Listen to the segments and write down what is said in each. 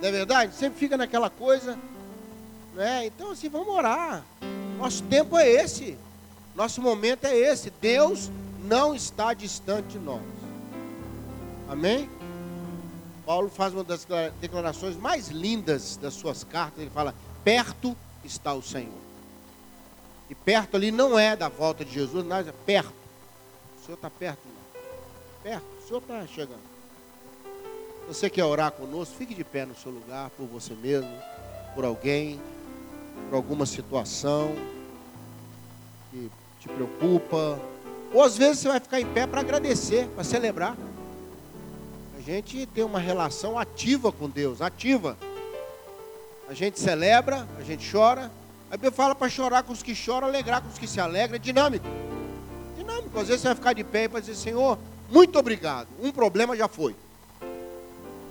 Não é verdade? Sempre fica naquela coisa. Né? Então, assim, vamos orar. Nosso tempo é esse. Nosso momento é esse. Deus não está distante de nós. Amém? Paulo faz uma das declarações mais lindas das suas cartas. Ele fala: perto está o Senhor. E perto ali não é da volta de Jesus, mas é perto. O Senhor está perto. Perto, o Senhor está chegando. Você quer orar conosco? Fique de pé no seu lugar, por você mesmo, por alguém, por alguma situação que te preocupa. Ou às vezes você vai ficar em pé para agradecer, para celebrar. A gente tem uma relação ativa com Deus, ativa. A gente celebra, a gente chora. A Bíblia fala para chorar com os que choram, alegrar com os que se alegram. É dinâmico. Dinâmico. Às vezes você vai ficar de pé e vai dizer, Senhor, muito obrigado. Um problema já foi.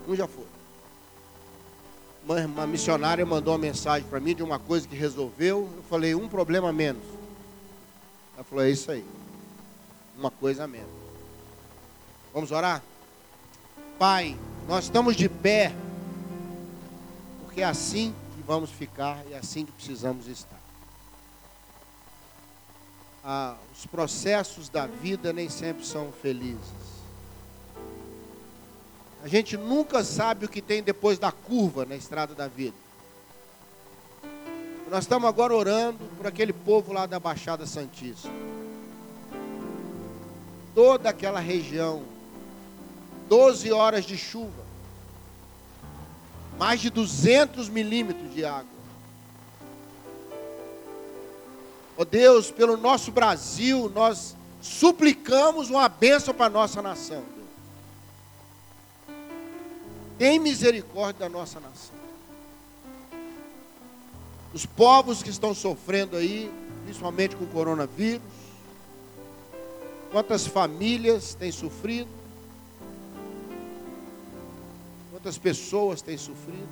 Um já foi. Uma, uma missionária mandou uma mensagem para mim de uma coisa que resolveu. Eu falei, um problema menos. Ela falou, é isso aí. Uma coisa a menos. Vamos orar? Pai, nós estamos de pé, porque é assim que vamos ficar e é assim que precisamos estar. Ah, os processos da vida nem sempre são felizes. A gente nunca sabe o que tem depois da curva na estrada da vida. Nós estamos agora orando por aquele povo lá da Baixada Santista. Toda aquela região. 12 horas de chuva. Mais de 200 milímetros de água. Ó oh Deus, pelo nosso Brasil, nós suplicamos uma bênção para a nossa nação. Tem misericórdia da nossa nação. Os povos que estão sofrendo aí, principalmente com o coronavírus. Quantas famílias têm sofrido? Quantas pessoas têm sofrido?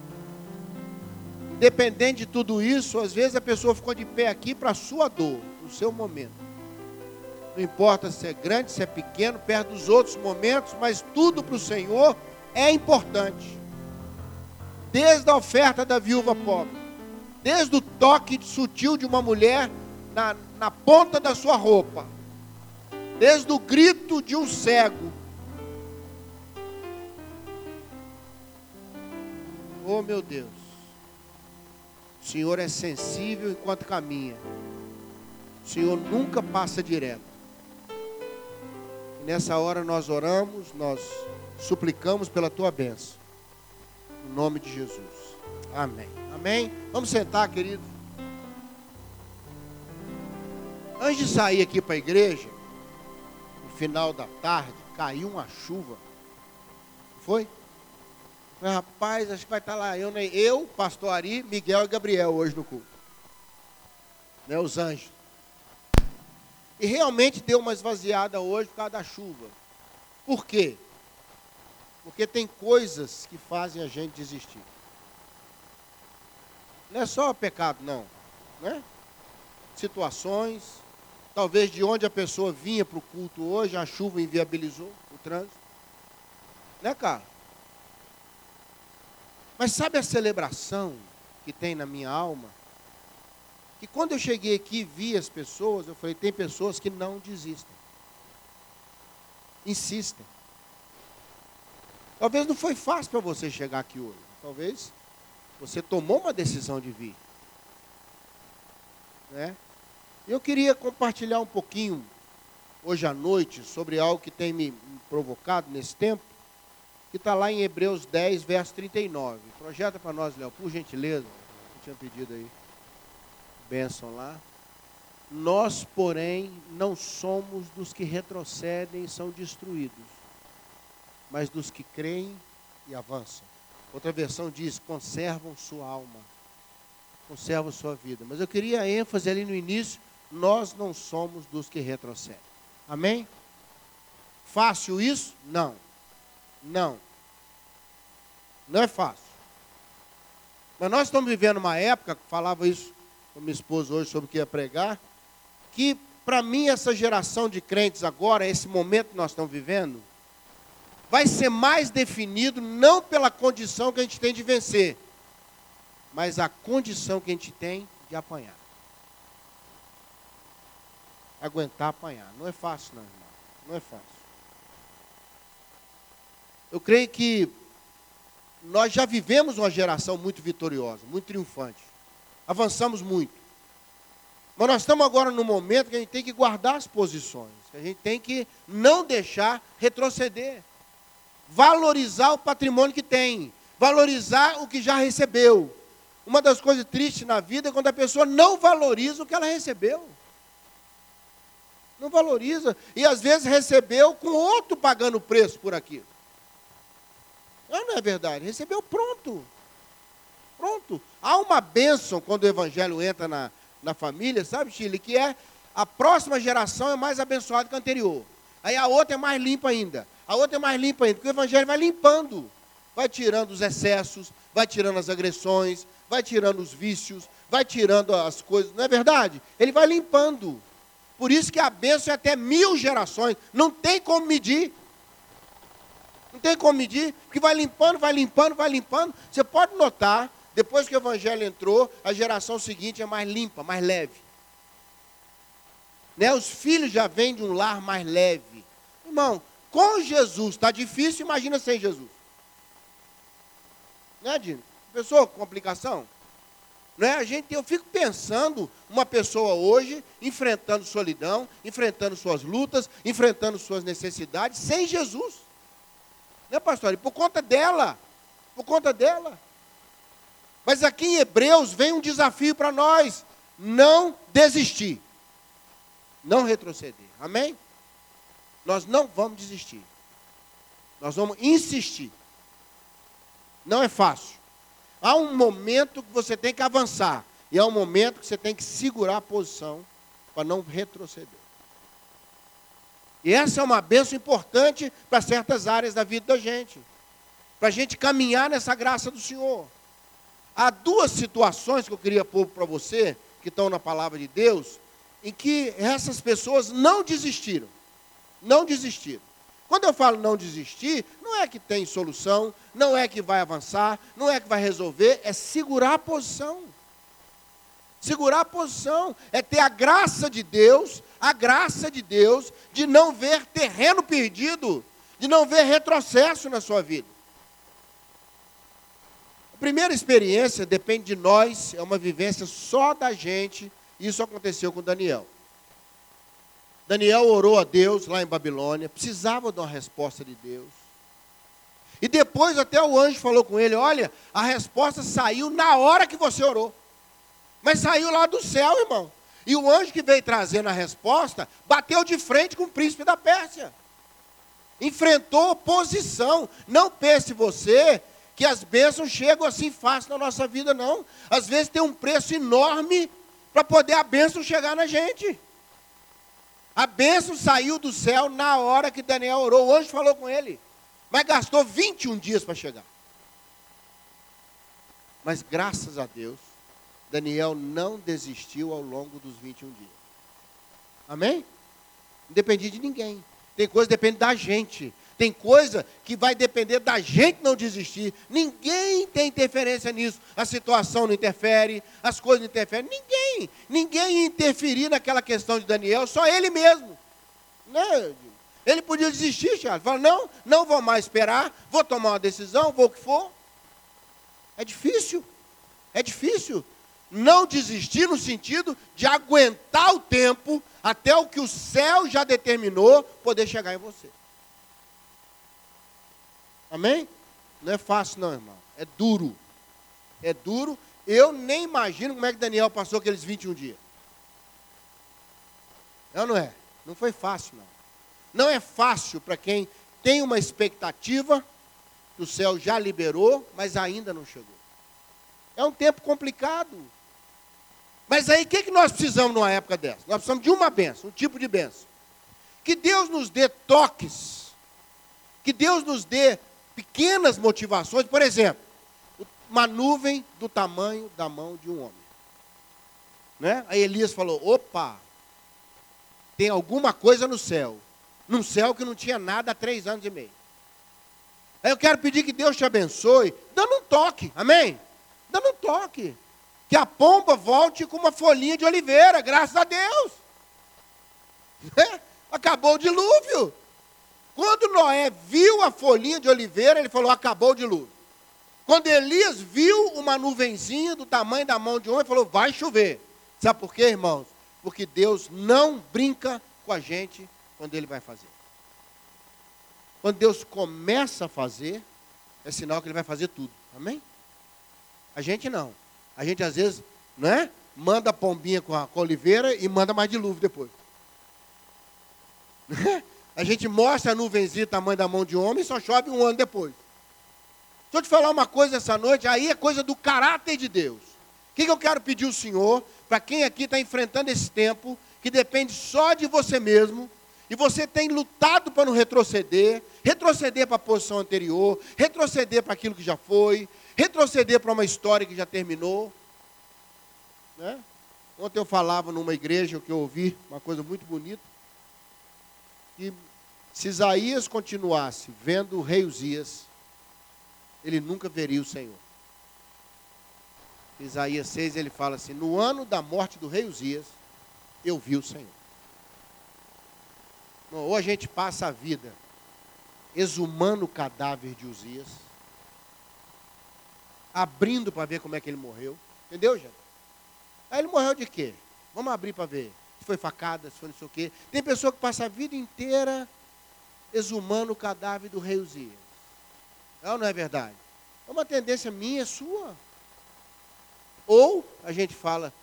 Independente de tudo isso, às vezes a pessoa ficou de pé aqui para a sua dor, para o seu momento. Não importa se é grande, se é pequeno, perto dos outros momentos, mas tudo para o Senhor é importante. Desde a oferta da viúva pobre, desde o toque sutil de uma mulher na, na ponta da sua roupa, desde o grito de um cego. Oh meu Deus, o Senhor é sensível enquanto caminha, o Senhor nunca passa direto. Nessa hora nós oramos, nós suplicamos pela tua bênção. Em nome de Jesus. Amém. Amém. Vamos sentar, querido. Antes de sair aqui para a igreja, no final da tarde, caiu uma chuva. Foi? Rapaz, acho que vai estar lá eu, né? eu, pastor Ari, Miguel e Gabriel hoje no culto. Né, os anjos. E realmente deu uma esvaziada hoje por causa da chuva. Por quê? Porque tem coisas que fazem a gente desistir. Não é só pecado, não. Né? Situações, talvez de onde a pessoa vinha para o culto hoje, a chuva inviabilizou o trânsito. Né, cara? Mas sabe a celebração que tem na minha alma? Que quando eu cheguei aqui e vi as pessoas, eu falei: tem pessoas que não desistem, insistem. Talvez não foi fácil para você chegar aqui hoje. Talvez você tomou uma decisão de vir. Né? Eu queria compartilhar um pouquinho hoje à noite sobre algo que tem me provocado nesse tempo, que está lá em Hebreus 10, verso 39. Projeta para nós, Léo, por gentileza. Eu tinha pedido aí. Bênção lá. Nós, porém, não somos dos que retrocedem e são destruídos mas dos que creem e avançam. Outra versão diz: conservam sua alma, conservam sua vida. Mas eu queria ênfase ali no início: nós não somos dos que retrocedem. Amém? Fácil isso? Não. Não. Não é fácil. Mas nós estamos vivendo uma época, falava isso com minha esposa hoje sobre o que ia pregar, que para mim essa geração de crentes agora, esse momento que nós estamos vivendo, vai ser mais definido não pela condição que a gente tem de vencer, mas a condição que a gente tem de apanhar. Aguentar apanhar. Não é fácil, não, irmão. Não é fácil. Eu creio que nós já vivemos uma geração muito vitoriosa, muito triunfante. Avançamos muito. Mas nós estamos agora no momento que a gente tem que guardar as posições, que a gente tem que não deixar retroceder. Valorizar o patrimônio que tem, valorizar o que já recebeu. Uma das coisas tristes na vida é quando a pessoa não valoriza o que ela recebeu. Não valoriza. E às vezes recebeu com outro pagando preço por aquilo. Não, não é verdade. Recebeu pronto. Pronto. Há uma bênção quando o evangelho entra na, na família, sabe, Chile? Que é a próxima geração é mais abençoada que a anterior. Aí a outra é mais limpa ainda. A outra é mais limpa ainda, porque o evangelho vai limpando. Vai tirando os excessos, vai tirando as agressões, vai tirando os vícios, vai tirando as coisas, não é verdade? Ele vai limpando. Por isso que a bênção é até mil gerações. Não tem como medir. Não tem como medir, porque vai limpando, vai limpando, vai limpando. Você pode notar, depois que o evangelho entrou, a geração seguinte é mais limpa, mais leve. Né? Os filhos já vêm de um lar mais leve. Irmão, com Jesus está difícil, imagina sem Jesus. Né, Dino? Pessoa com complicação? Não é? A gente, eu fico pensando uma pessoa hoje enfrentando solidão, enfrentando suas lutas, enfrentando suas necessidades sem Jesus. Né, pastor? E por conta dela. Por conta dela. Mas aqui em Hebreus vem um desafio para nós: não desistir. Não retroceder. Amém? Nós não vamos desistir. Nós vamos insistir. Não é fácil. Há um momento que você tem que avançar. E há um momento que você tem que segurar a posição para não retroceder. E essa é uma benção importante para certas áreas da vida da gente. Para a gente caminhar nessa graça do Senhor. Há duas situações que eu queria pôr para você, que estão na palavra de Deus, em que essas pessoas não desistiram. Não desistiram. Quando eu falo não desistir, não é que tem solução, não é que vai avançar, não é que vai resolver, é segurar a posição. Segurar a posição é ter a graça de Deus a graça de Deus de não ver terreno perdido, de não ver retrocesso na sua vida. A primeira experiência depende de nós, é uma vivência só da gente, isso aconteceu com Daniel. Daniel orou a Deus lá em Babilônia, precisava de uma resposta de Deus. E depois até o anjo falou com ele: Olha, a resposta saiu na hora que você orou. Mas saiu lá do céu, irmão. E o anjo que veio trazendo a resposta bateu de frente com o príncipe da Pérsia. Enfrentou oposição. Não pense você que as bênçãos chegam assim fácil na nossa vida, não. Às vezes tem um preço enorme para poder a bênção chegar na gente. A bênção saiu do céu na hora que Daniel orou. Anjo falou com ele. Mas gastou 21 dias para chegar. Mas graças a Deus, Daniel não desistiu ao longo dos 21 dias. Amém? Não dependia de ninguém. Tem coisa que depende da gente. Tem coisa que vai depender da gente não desistir. Ninguém tem interferência nisso. A situação não interfere, as coisas não interferem. Ninguém. Ninguém interferir naquela questão de Daniel, só ele mesmo. Né? Ele podia desistir, Charles. Falar, não, não vou mais esperar, vou tomar uma decisão, vou o que for. É difícil. É difícil não desistir no sentido de aguentar o tempo até o que o céu já determinou poder chegar em você. Amém? Não é fácil, não, irmão. É duro. É duro. Eu nem imagino como é que Daniel passou aqueles 21 dias. Não, não é. Não foi fácil, não. Não é fácil para quem tem uma expectativa que o céu já liberou, mas ainda não chegou. É um tempo complicado. Mas aí o que, que nós precisamos numa época dessa? Nós precisamos de uma benção, um tipo de benção. Que Deus nos dê toques, que Deus nos dê pequenas motivações, por exemplo, uma nuvem do tamanho da mão de um homem. Né? Aí Elias falou: opa, tem alguma coisa no céu. Num céu que não tinha nada há três anos e meio. Aí eu quero pedir que Deus te abençoe, dando um toque, amém? Dando um toque. Que a pomba volte com uma folhinha de oliveira, graças a Deus. Acabou o dilúvio. Quando Noé viu a folhinha de oliveira, ele falou: acabou o dilúvio. Quando Elias viu uma nuvenzinha do tamanho da mão de um ele falou: vai chover. Sabe por quê, irmãos? Porque Deus não brinca com a gente quando Ele vai fazer. Quando Deus começa a fazer, é sinal que Ele vai fazer tudo. Amém? A gente não. A gente às vezes, não é? Manda a pombinha com a, com a oliveira e manda mais dilúvio depois. A gente mostra a nuvenzinha tamanho da mão de homem e só chove um ano depois. Deixa eu te falar uma coisa essa noite, aí é coisa do caráter de Deus. O que, que eu quero pedir ao Senhor, para quem aqui está enfrentando esse tempo, que depende só de você mesmo, e você tem lutado para não retroceder, retroceder para a posição anterior, retroceder para aquilo que já foi, retroceder para uma história que já terminou. Né? Ontem eu falava numa igreja que eu ouvi uma coisa muito bonita, que se Isaías continuasse vendo o rei Uzias, ele nunca veria o Senhor. Isaías 6 ele fala assim: No ano da morte do rei Uzias, eu vi o Senhor. Ou a gente passa a vida exumando o cadáver de Uzias, abrindo para ver como é que ele morreu. Entendeu, gente? Aí ele morreu de quê? Vamos abrir para ver. Foi facada, se foi não sei o quê. Tem pessoa que passa a vida inteira exumando o cadáver do rei Uzias. É ou não é verdade? É uma tendência minha, sua. Ou a gente fala,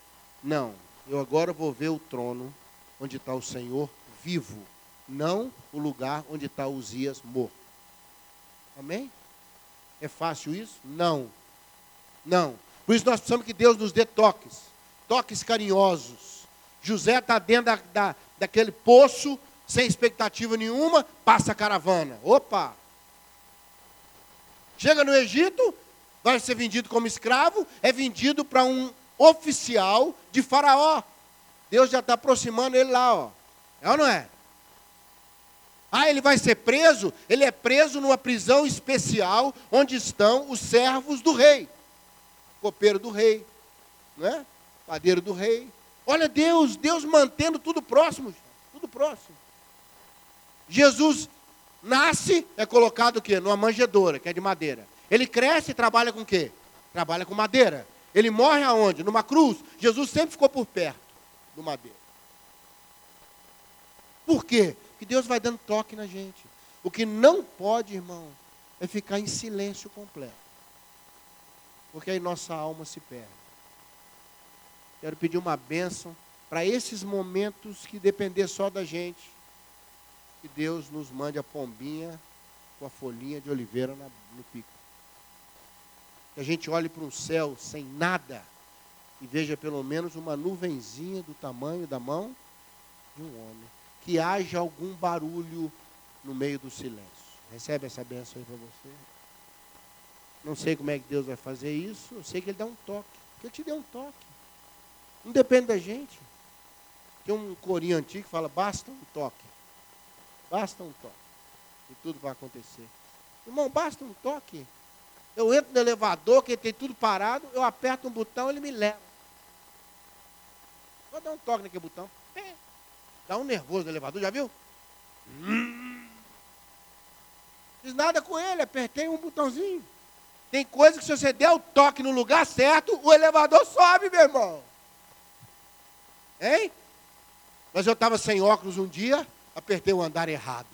não, eu agora vou ver o trono onde está o Senhor vivo, não o lugar onde está Uzias morto. Amém? É fácil isso? Não. Não. Por isso nós precisamos que Deus nos dê toques, toques carinhosos. José está dentro da, da, daquele poço, sem expectativa nenhuma, passa a caravana. Opa! Chega no Egito, vai ser vendido como escravo, é vendido para um oficial de Faraó. Deus já está aproximando ele lá, ó. É ou não é? Ah, ele vai ser preso? Ele é preso numa prisão especial onde estão os servos do rei. Copeiro do rei, não é? Padeiro do rei. Olha Deus, Deus mantendo tudo próximo, tudo próximo. Jesus nasce, é colocado o quê? Numa manjedoura, que é de madeira. Ele cresce e trabalha com o quê? Trabalha com madeira. Ele morre aonde? Numa cruz. Jesus sempre ficou por perto do madeira. Por quê? Porque Deus vai dando toque na gente. O que não pode, irmão, é ficar em silêncio completo. Porque aí nossa alma se perde. Quero pedir uma bênção para esses momentos que depender só da gente. Que Deus nos mande a pombinha com a folhinha de oliveira no pico que a gente olhe para um céu sem nada e veja pelo menos uma nuvenzinha do tamanho da mão de um homem. Que haja algum barulho no meio do silêncio. Recebe essa benção aí para você. Não sei como é que Deus vai fazer isso, eu sei que Ele dá um toque. Que Ele te dê um toque. Não depende da gente. Tem um corinho antigo que fala, basta um toque. Basta um toque. E tudo vai acontecer. Irmão, basta um toque. Eu entro no elevador, que tem tudo parado, eu aperto um botão, ele me leva. Vou dar um toque naquele botão. Dá um nervoso no elevador, já viu? Fiz nada com ele, apertei um botãozinho. Tem coisa que se você der o toque no lugar certo, o elevador sobe, meu irmão. Hein? Mas eu estava sem óculos um dia, apertei o andar errado.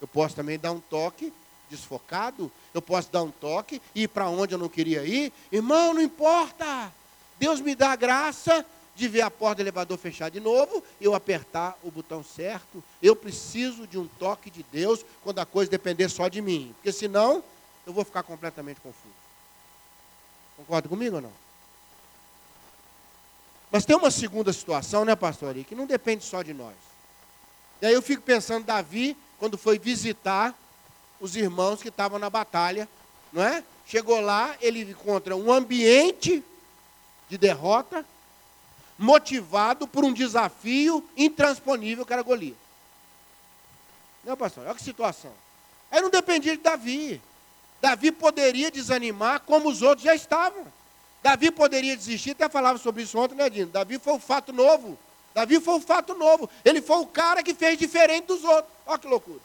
Eu posso também dar um toque desfocado, eu posso dar um toque e ir para onde eu não queria ir. Irmão, não importa. Deus me dá a graça de ver a porta do elevador fechar de novo, eu apertar o botão certo. Eu preciso de um toque de Deus quando a coisa depender só de mim, porque senão eu vou ficar completamente confuso. Concorda comigo ou não? Mas tem uma segunda situação, né, pastor, que não depende só de nós. E aí eu fico pensando, Davi, quando foi visitar os irmãos que estavam na batalha, não é? Chegou lá, ele encontra um ambiente de derrota, motivado por um desafio intransponível que era Golias. Não, pastor, olha que situação. Aí não dependia de Davi. Davi poderia desanimar como os outros já estavam. Davi poderia desistir, até falava sobre isso ontem, né, Dino? Davi foi o fato novo. Davi foi o fato novo. Ele foi o cara que fez diferente dos outros. Olha que loucura.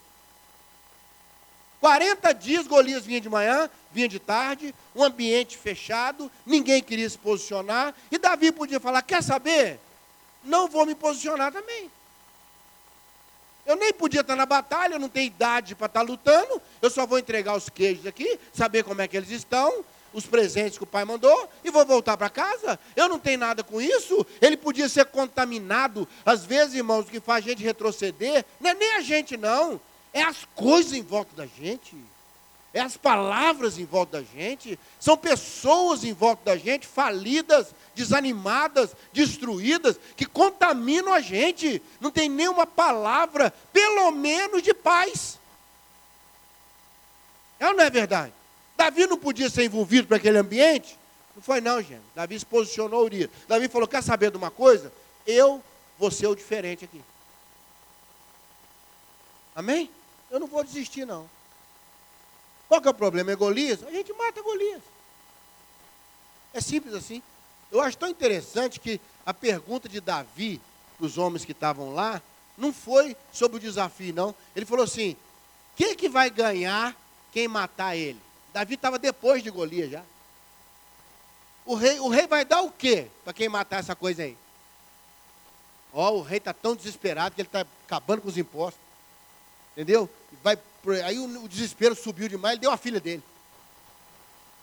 40 dias Golias vinha de manhã, vinha de tarde, um ambiente fechado, ninguém queria se posicionar, e Davi podia falar: quer saber? Não vou me posicionar também. Eu nem podia estar na batalha, eu não tenho idade para estar lutando, eu só vou entregar os queijos aqui, saber como é que eles estão, os presentes que o pai mandou e vou voltar para casa. Eu não tenho nada com isso. Ele podia ser contaminado. Às vezes, irmãos, o que faz a gente retroceder não é nem a gente, não. É as coisas em volta da gente. É as palavras em volta da gente. São pessoas em volta da gente falidas, desanimadas, destruídas, que contaminam a gente. Não tem nenhuma palavra, pelo menos de paz. É ou não é verdade? Davi não podia ser envolvido para aquele ambiente? Não foi não, gente. Davi se posicionou Urias. Davi falou, quer saber de uma coisa? Eu vou ser o diferente aqui. Amém? Eu não vou desistir, não. Qual que é o problema? É Golias? A gente mata Golias. É simples assim. Eu acho tão interessante que a pergunta de Davi para os homens que estavam lá não foi sobre o desafio, não. Ele falou assim: quem que vai ganhar quem matar ele? Davi estava depois de Golias já. O rei, o rei vai dar o quê para quem matar essa coisa aí? Ó, oh, o rei está tão desesperado que ele está acabando com os impostos. Entendeu? Vai, aí o, o, desespero subiu demais, ele deu a filha dele.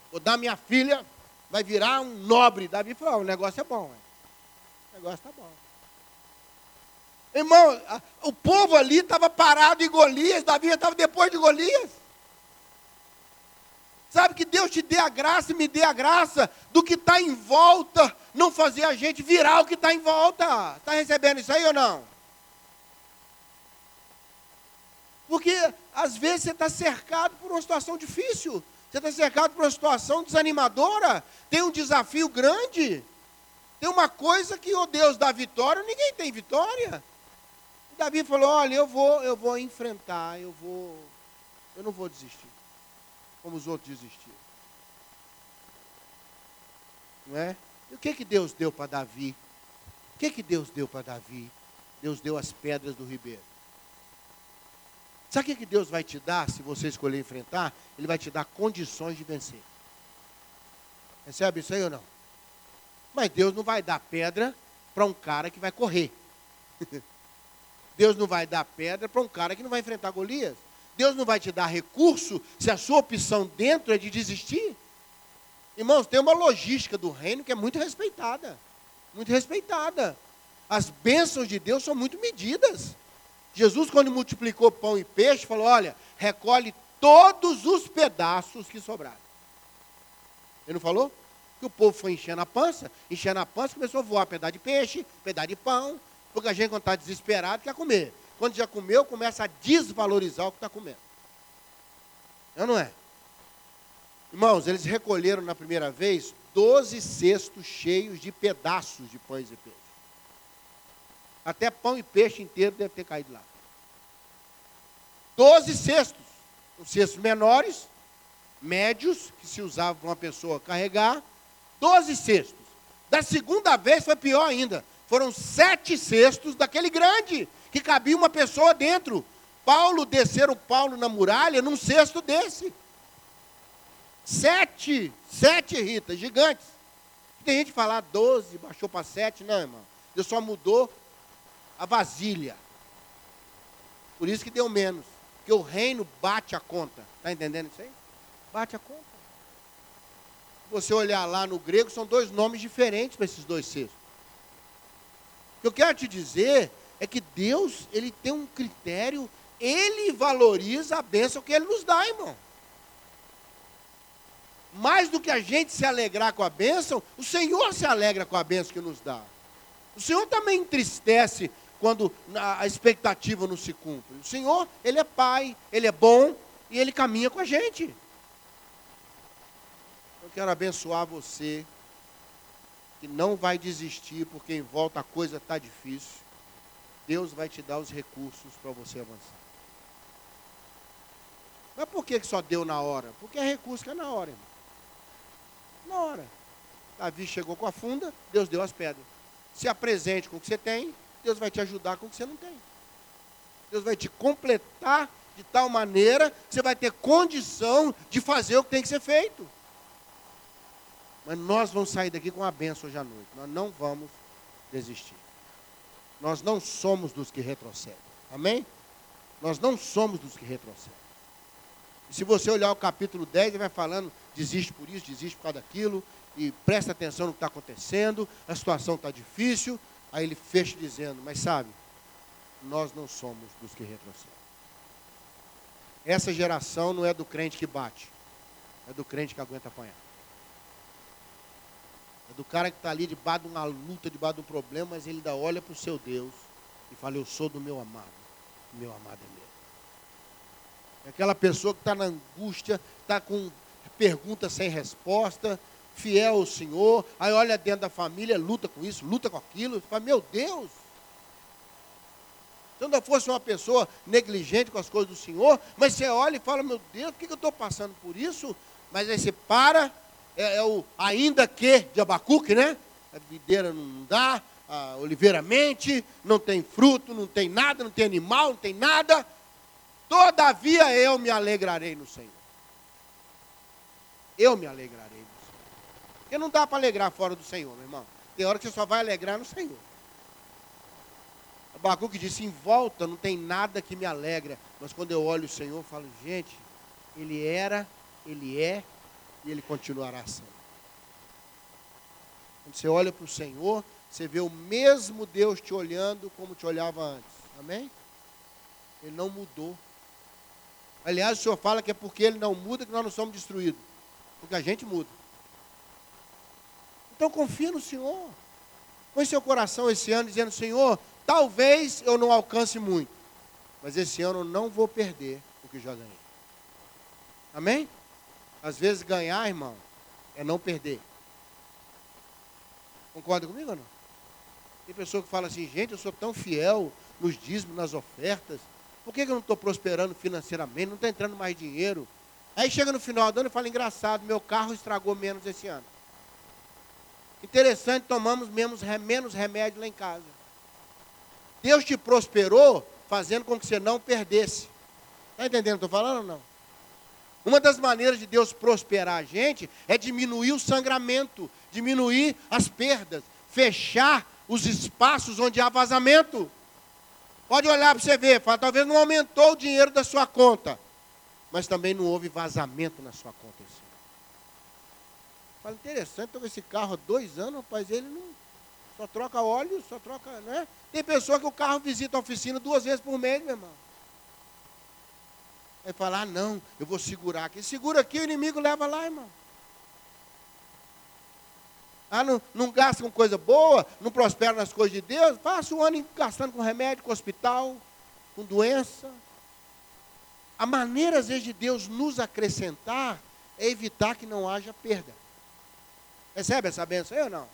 Vou dar minha filha, vai virar um nobre. Davi falou, oh, o negócio é bom. O negócio está bom. Irmão, a, o povo ali estava parado em Golias, Davi estava depois de Golias. Sabe que Deus te dê a graça e me dê a graça do que está em volta, não fazer a gente virar o que está em volta. Está recebendo isso aí ou não? Porque às vezes você está cercado por uma situação difícil, você está cercado por uma situação desanimadora, tem um desafio grande, tem uma coisa que o Deus dá vitória, ninguém tem vitória. Davi falou: olha, eu vou, eu vou enfrentar, eu vou, eu não vou desistir como os outros desistiram. Não é? E o que, que Deus deu para Davi? O que, que Deus deu para Davi? Deus deu as pedras do ribeiro. Sabe o que, que Deus vai te dar se você escolher enfrentar? Ele vai te dar condições de vencer. Recebe isso aí ou não? Mas Deus não vai dar pedra para um cara que vai correr. Deus não vai dar pedra para um cara que não vai enfrentar Golias. Deus não vai te dar recurso se a sua opção dentro é de desistir. Irmãos, tem uma logística do reino que é muito respeitada. Muito respeitada. As bênçãos de Deus são muito medidas. Jesus, quando multiplicou pão e peixe, falou: olha, recolhe todos os pedaços que sobraram. Ele não falou? Que o povo foi enchendo a pança, enchendo a pança, começou a voar pedaço de peixe, pedaço de pão, porque a gente, quando está desesperado, quer comer. Quando já comeu, começa a desvalorizar o que está comendo. É ou não é? Irmãos, eles recolheram na primeira vez 12 cestos cheios de pedaços de pães e peixe. Até pão e peixe inteiro deve ter caído lá. 12 cestos. Os cestos menores, médios, que se usava para uma pessoa carregar. 12 cestos. Da segunda vez foi pior ainda. Foram sete cestos daquele grande que cabia uma pessoa dentro. Paulo, desceram Paulo na muralha num cesto desse. Sete, sete Rita, gigantes. Tem gente que fala 12, baixou para sete. Não, irmão. Deus só mudou a vasilha. Por isso que deu menos. Porque o reino bate a conta. Está entendendo isso aí? Bate a conta. Se você olhar lá no grego, são dois nomes diferentes para esses dois cestos. O que eu quero te dizer é que Deus, ele tem um critério, ele valoriza a bênção que ele nos dá, irmão. Mais do que a gente se alegrar com a bênção, o Senhor se alegra com a bênção que nos dá. O Senhor também entristece quando a expectativa não se cumpre. O Senhor, Ele é Pai, Ele é bom e Ele caminha com a gente. Eu quero abençoar você que não vai desistir porque em volta a coisa está difícil. Deus vai te dar os recursos para você avançar. Mas por que só deu na hora? Porque é recurso que é na hora, irmão. Na hora. Davi chegou com a funda, Deus deu as pedras. Se apresente com o que você tem, Deus vai te ajudar com o que você não tem. Deus vai te completar de tal maneira que você vai ter condição de fazer o que tem que ser feito. Mas nós vamos sair daqui com uma benção hoje à noite. Nós não vamos desistir. Nós não somos dos que retrocedem. Amém? Nós não somos dos que retrocedem. E se você olhar o capítulo 10, ele vai falando, desiste por isso, desiste por causa daquilo, e presta atenção no que está acontecendo, a situação está difícil. Aí ele fecha dizendo, mas sabe, nós não somos dos que retrocedem. Essa geração não é do crente que bate, é do crente que aguenta apanhar. É do cara que está ali debaixo de uma luta, debaixo de um problema, mas ele ainda olha para o seu Deus e fala, eu sou do meu amado. Meu amado é meu. É aquela pessoa que está na angústia, está com perguntas sem resposta, fiel ao Senhor, aí olha dentro da família, luta com isso, luta com aquilo, fala, meu Deus, se eu não fosse uma pessoa negligente com as coisas do Senhor, mas você olha e fala, meu Deus, por que eu estou passando por isso? Mas aí você para, é, é, o ainda que de Abacuque, né? A videira não dá, a oliveira mente, não tem fruto, não tem nada, não tem animal, não tem nada. Todavia eu me alegrarei no Senhor. Eu me alegrarei no Senhor. Porque não dá para alegrar fora do Senhor, meu irmão. Tem hora que você só vai alegrar no Senhor. Abacuque disse: em volta não tem nada que me alegra. Mas quando eu olho o Senhor, eu falo: gente, Ele era, Ele é e Ele continuará sendo. Quando você olha para o Senhor, você vê o mesmo Deus te olhando como te olhava antes. Amém? Ele não mudou. Aliás, o Senhor fala que é porque Ele não muda que nós não somos destruídos. Porque a gente muda. Então confia no Senhor. Põe seu coração esse ano dizendo, Senhor, talvez eu não alcance muito. Mas esse ano eu não vou perder o que já ganhei. Amém? Às vezes ganhar, irmão, é não perder. Concorda comigo ou não? Tem pessoa que fala assim, gente, eu sou tão fiel nos dízimos, nas ofertas. Por que, eu não estou prosperando financeiramente? Não está entrando mais dinheiro. Aí chega no final do ano e fala, engraçado, meu carro estragou menos esse ano. Interessante, tomamos menos, menos remédio lá em casa. Deus te prosperou fazendo com que você não perdesse. Está entendendo o que estou falando ou não? Uma das maneiras de Deus prosperar a gente é diminuir o sangramento, diminuir as perdas, fechar os espaços onde há vazamento. Pode olhar para você ver, fala, talvez não aumentou o dinheiro da sua conta, mas também não houve vazamento na sua conta. Esse Fala, interessante, com esse carro há dois anos, rapaz, ele não só troca óleo, só troca, né? Tem pessoa que o carro visita a oficina duas vezes por mês, meu irmão. Aí fala, ah, não, eu vou segurar aqui. Segura aqui, o inimigo leva lá, irmão. Ah, não, não gasta com coisa boa, não prospera nas coisas de Deus. Passa o ano gastando com remédio, com hospital, com doença. A maneira, às vezes, de Deus nos acrescentar é evitar que não haja perda. Recebe essa benção aí ou não?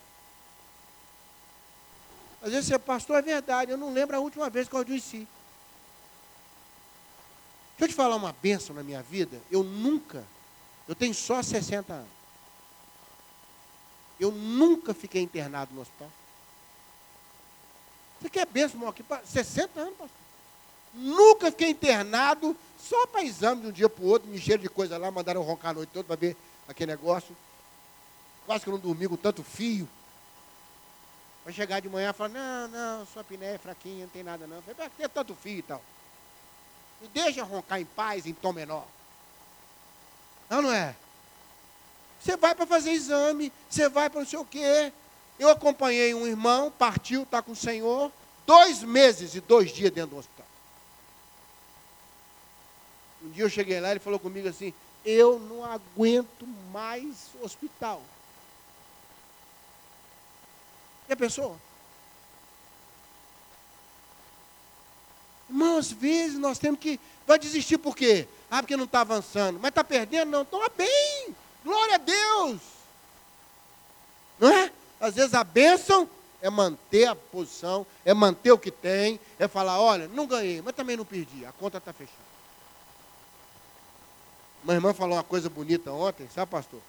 Às vezes você, pastor, é verdade, eu não lembro a última vez que eu adoeci. Deixa eu te falar uma benção na minha vida. Eu nunca, eu tenho só 60 anos. Eu nunca fiquei internado no hospital. Você quer benção, irmão? Aqui, 60 anos, pastor. Nunca fiquei internado, só para exame de um dia para o outro, me de coisa lá, mandaram roncar a noite toda para ver aquele negócio. Quase que eu não dormi com tanto fio. Vai chegar de manhã e falar, não, não, sua piné é fraquinha, não tem nada não. Falei, tem tanto fio e tal. Me deixa roncar em paz, em tom menor. Não, não é? Você vai para fazer exame, você vai para não sei o quê. Eu acompanhei um irmão, partiu, está com o Senhor, dois meses e dois dias dentro do hospital. Um dia eu cheguei lá, ele falou comigo assim, eu não aguento mais hospital. E a pessoa? Irmão, às vezes nós temos que. Vai desistir por quê? Ah, porque não está avançando. Mas está perdendo? Não, está bem. Glória a Deus. Não é? Às vezes a bênção é manter a posição, é manter o que tem, é falar, olha, não ganhei, mas também não perdi, a conta está fechada. Uma irmã falou uma coisa bonita ontem, sabe, pastor?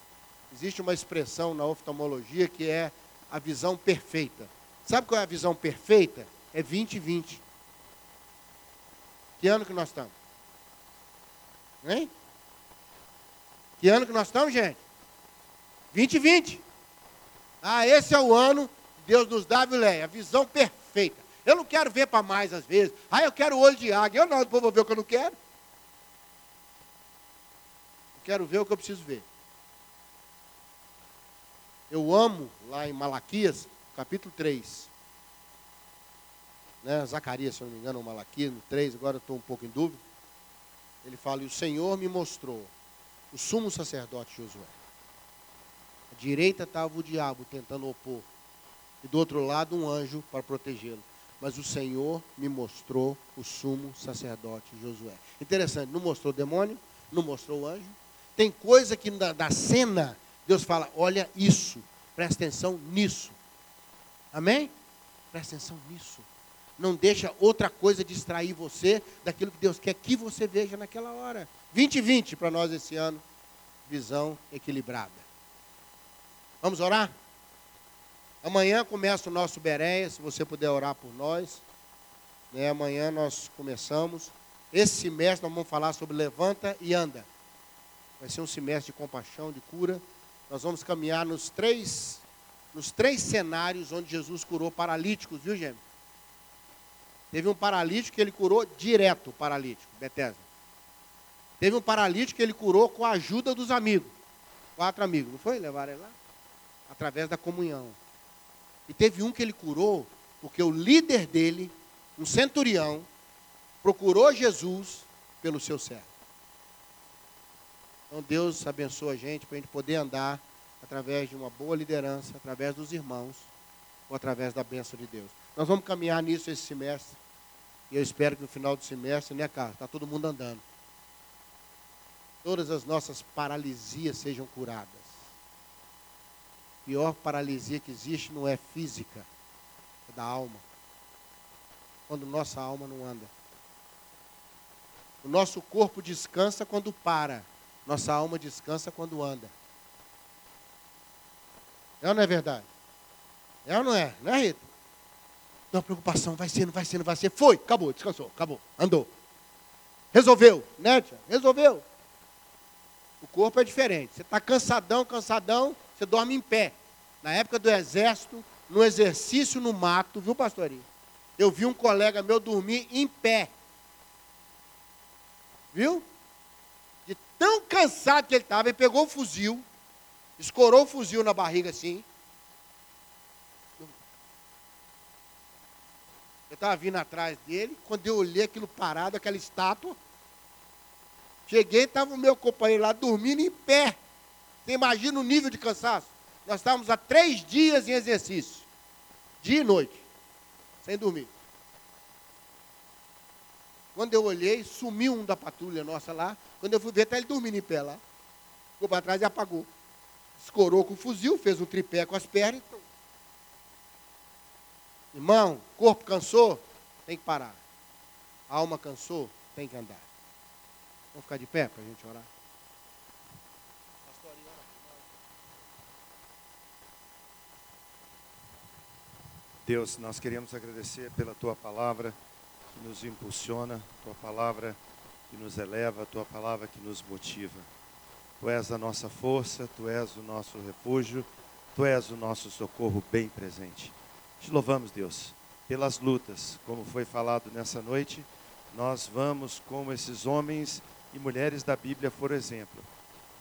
Existe uma expressão na oftalmologia que é a visão perfeita. Sabe qual é a visão perfeita? É 2020. Que ano que nós estamos? Hein? Que ano que nós estamos, gente? 2020. Ah, esse é o ano Deus nos dá, Viléia, a visão perfeita. Eu não quero ver para mais às vezes. Ah, eu quero olho de águia. Eu não, depois vou ver o que eu não quero. Eu quero ver o que eu preciso ver. Eu amo, lá em Malaquias, capítulo 3. Né, Zacarias, se não me engano, ou Malaquias, no 3, agora estou um pouco em dúvida. Ele fala, e o Senhor me mostrou o sumo sacerdote Josué. À direita estava o diabo tentando opor. E do outro lado um anjo para protegê-lo. Mas o Senhor me mostrou o sumo sacerdote Josué. Interessante, não mostrou o demônio, não mostrou o anjo. Tem coisa que na, na cena Deus fala: olha isso, presta atenção nisso. Amém? Presta atenção nisso. Não deixa outra coisa distrair você daquilo que Deus quer que você veja naquela hora. 2020 para nós esse ano, visão equilibrada. Vamos orar? Amanhã começa o nosso Bereia, se você puder orar por nós. Né, amanhã nós começamos. Esse semestre nós vamos falar sobre levanta e anda. Vai ser um semestre de compaixão, de cura. Nós vamos caminhar nos três, nos três cenários onde Jesus curou paralíticos, viu, gêmeo? Teve um paralítico que ele curou direto, paralítico, Bethesda. Teve um paralítico que ele curou com a ajuda dos amigos. Quatro amigos, não foi? Levaram ele lá? Através da comunhão. E teve um que ele curou, porque o líder dele, um centurião, procurou Jesus pelo seu servo. Então Deus abençoa a gente para a gente poder andar através de uma boa liderança, através dos irmãos, ou através da bênção de Deus. Nós vamos caminhar nisso esse semestre. E eu espero que no final do semestre, né, cara, está todo mundo andando. Todas as nossas paralisias sejam curadas. A pior paralisia que existe não é física, é da alma. Quando nossa alma não anda. O nosso corpo descansa quando para. Nossa alma descansa quando anda. É ou não é verdade? É ou não é? Não é, Rita? Não, preocupação, vai ser, não vai ser, não vai ser. Foi, acabou, descansou, acabou, andou. Resolveu, né, tia? Resolveu. O corpo é diferente. Você está cansadão, cansadão, você dorme em pé. Na época do exército, no exercício no mato, viu, pastorinho? Eu vi um colega meu dormir em pé. Viu? De tão cansado que ele estava, ele pegou o fuzil, escorou o fuzil na barriga assim. Eu estava vindo atrás dele, quando eu olhei aquilo parado, aquela estátua. Cheguei, estava o meu companheiro lá dormindo em pé. Você imagina o nível de cansaço? Nós estávamos há três dias em exercício, dia e noite, sem dormir. Quando eu olhei, sumiu um da patrulha nossa lá. Quando eu fui ver, está ele dormindo em pé lá. Ficou para trás e apagou. Escorou com o fuzil, fez um tripé com as pernas. Irmão, corpo cansou, tem que parar. A alma cansou, tem que andar. Vamos ficar de pé para a gente orar? Deus, nós queremos agradecer pela tua palavra que nos impulsiona, tua palavra que nos eleva, tua palavra que nos motiva. Tu és a nossa força, tu és o nosso refúgio, tu és o nosso socorro bem presente. Te louvamos, Deus, pelas lutas, como foi falado nessa noite, nós vamos como esses homens e mulheres da Bíblia foram exemplo,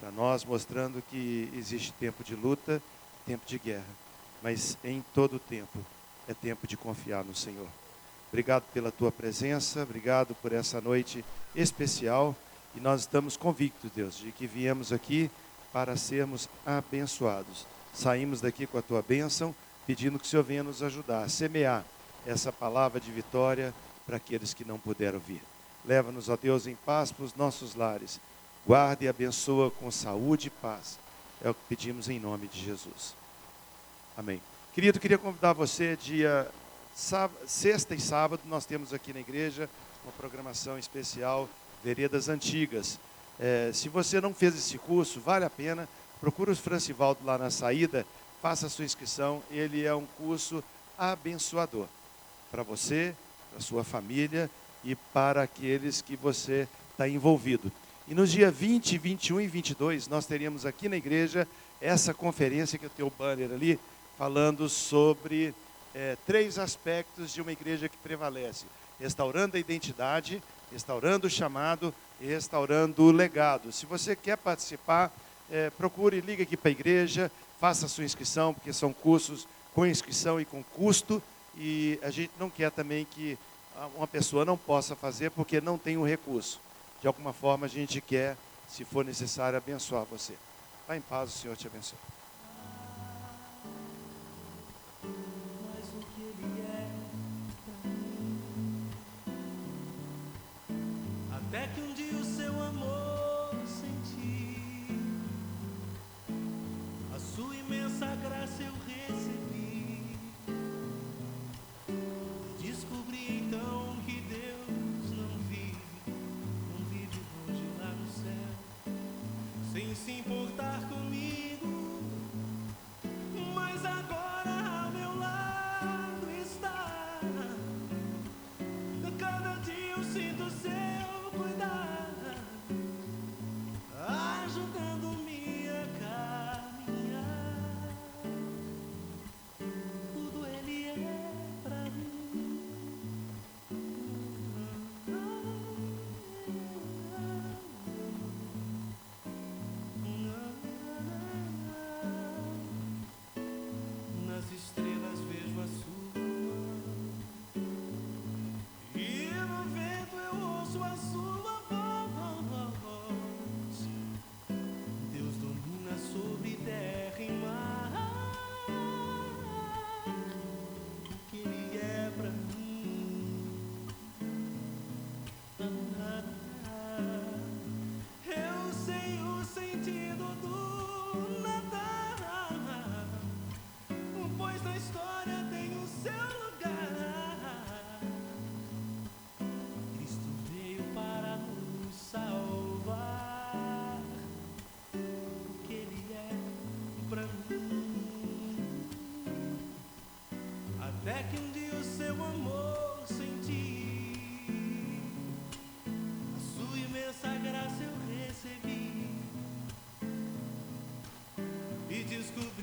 para nós mostrando que existe tempo de luta, tempo de guerra, mas em todo tempo é tempo de confiar no Senhor. Obrigado pela tua presença, obrigado por essa noite especial. E nós estamos convictos, Deus, de que viemos aqui para sermos abençoados. Saímos daqui com a tua bênção, pedindo que o Senhor venha nos ajudar a semear essa palavra de vitória para aqueles que não puderam vir. Leva-nos, ó Deus, em paz para os nossos lares. Guarda e abençoa com saúde e paz. É o que pedimos em nome de Jesus. Amém. Querido, queria convidar você, dia sexta e sábado, nós temos aqui na igreja uma programação especial, Veredas Antigas. É, se você não fez esse curso, vale a pena. Procura o Francivaldo lá na saída, faça a sua inscrição. Ele é um curso abençoador para você, para sua família e para aqueles que você está envolvido. E nos dias 20, 21 e 22, nós teríamos aqui na igreja essa conferência que eu tenho o banner ali, falando sobre é, três aspectos de uma igreja que prevalece: restaurando a identidade, restaurando o chamado e restaurando o legado. Se você quer participar, é, procure, ligue aqui para a igreja, faça a sua inscrição, porque são cursos com inscrição e com custo, e a gente não quer também que uma pessoa não possa fazer porque não tem o recurso. De alguma forma a gente quer, se for necessário, abençoar você. Vá em paz, o Senhor te abençoe. sem se importar com Ele não vive longe lá no céu, sem se importar com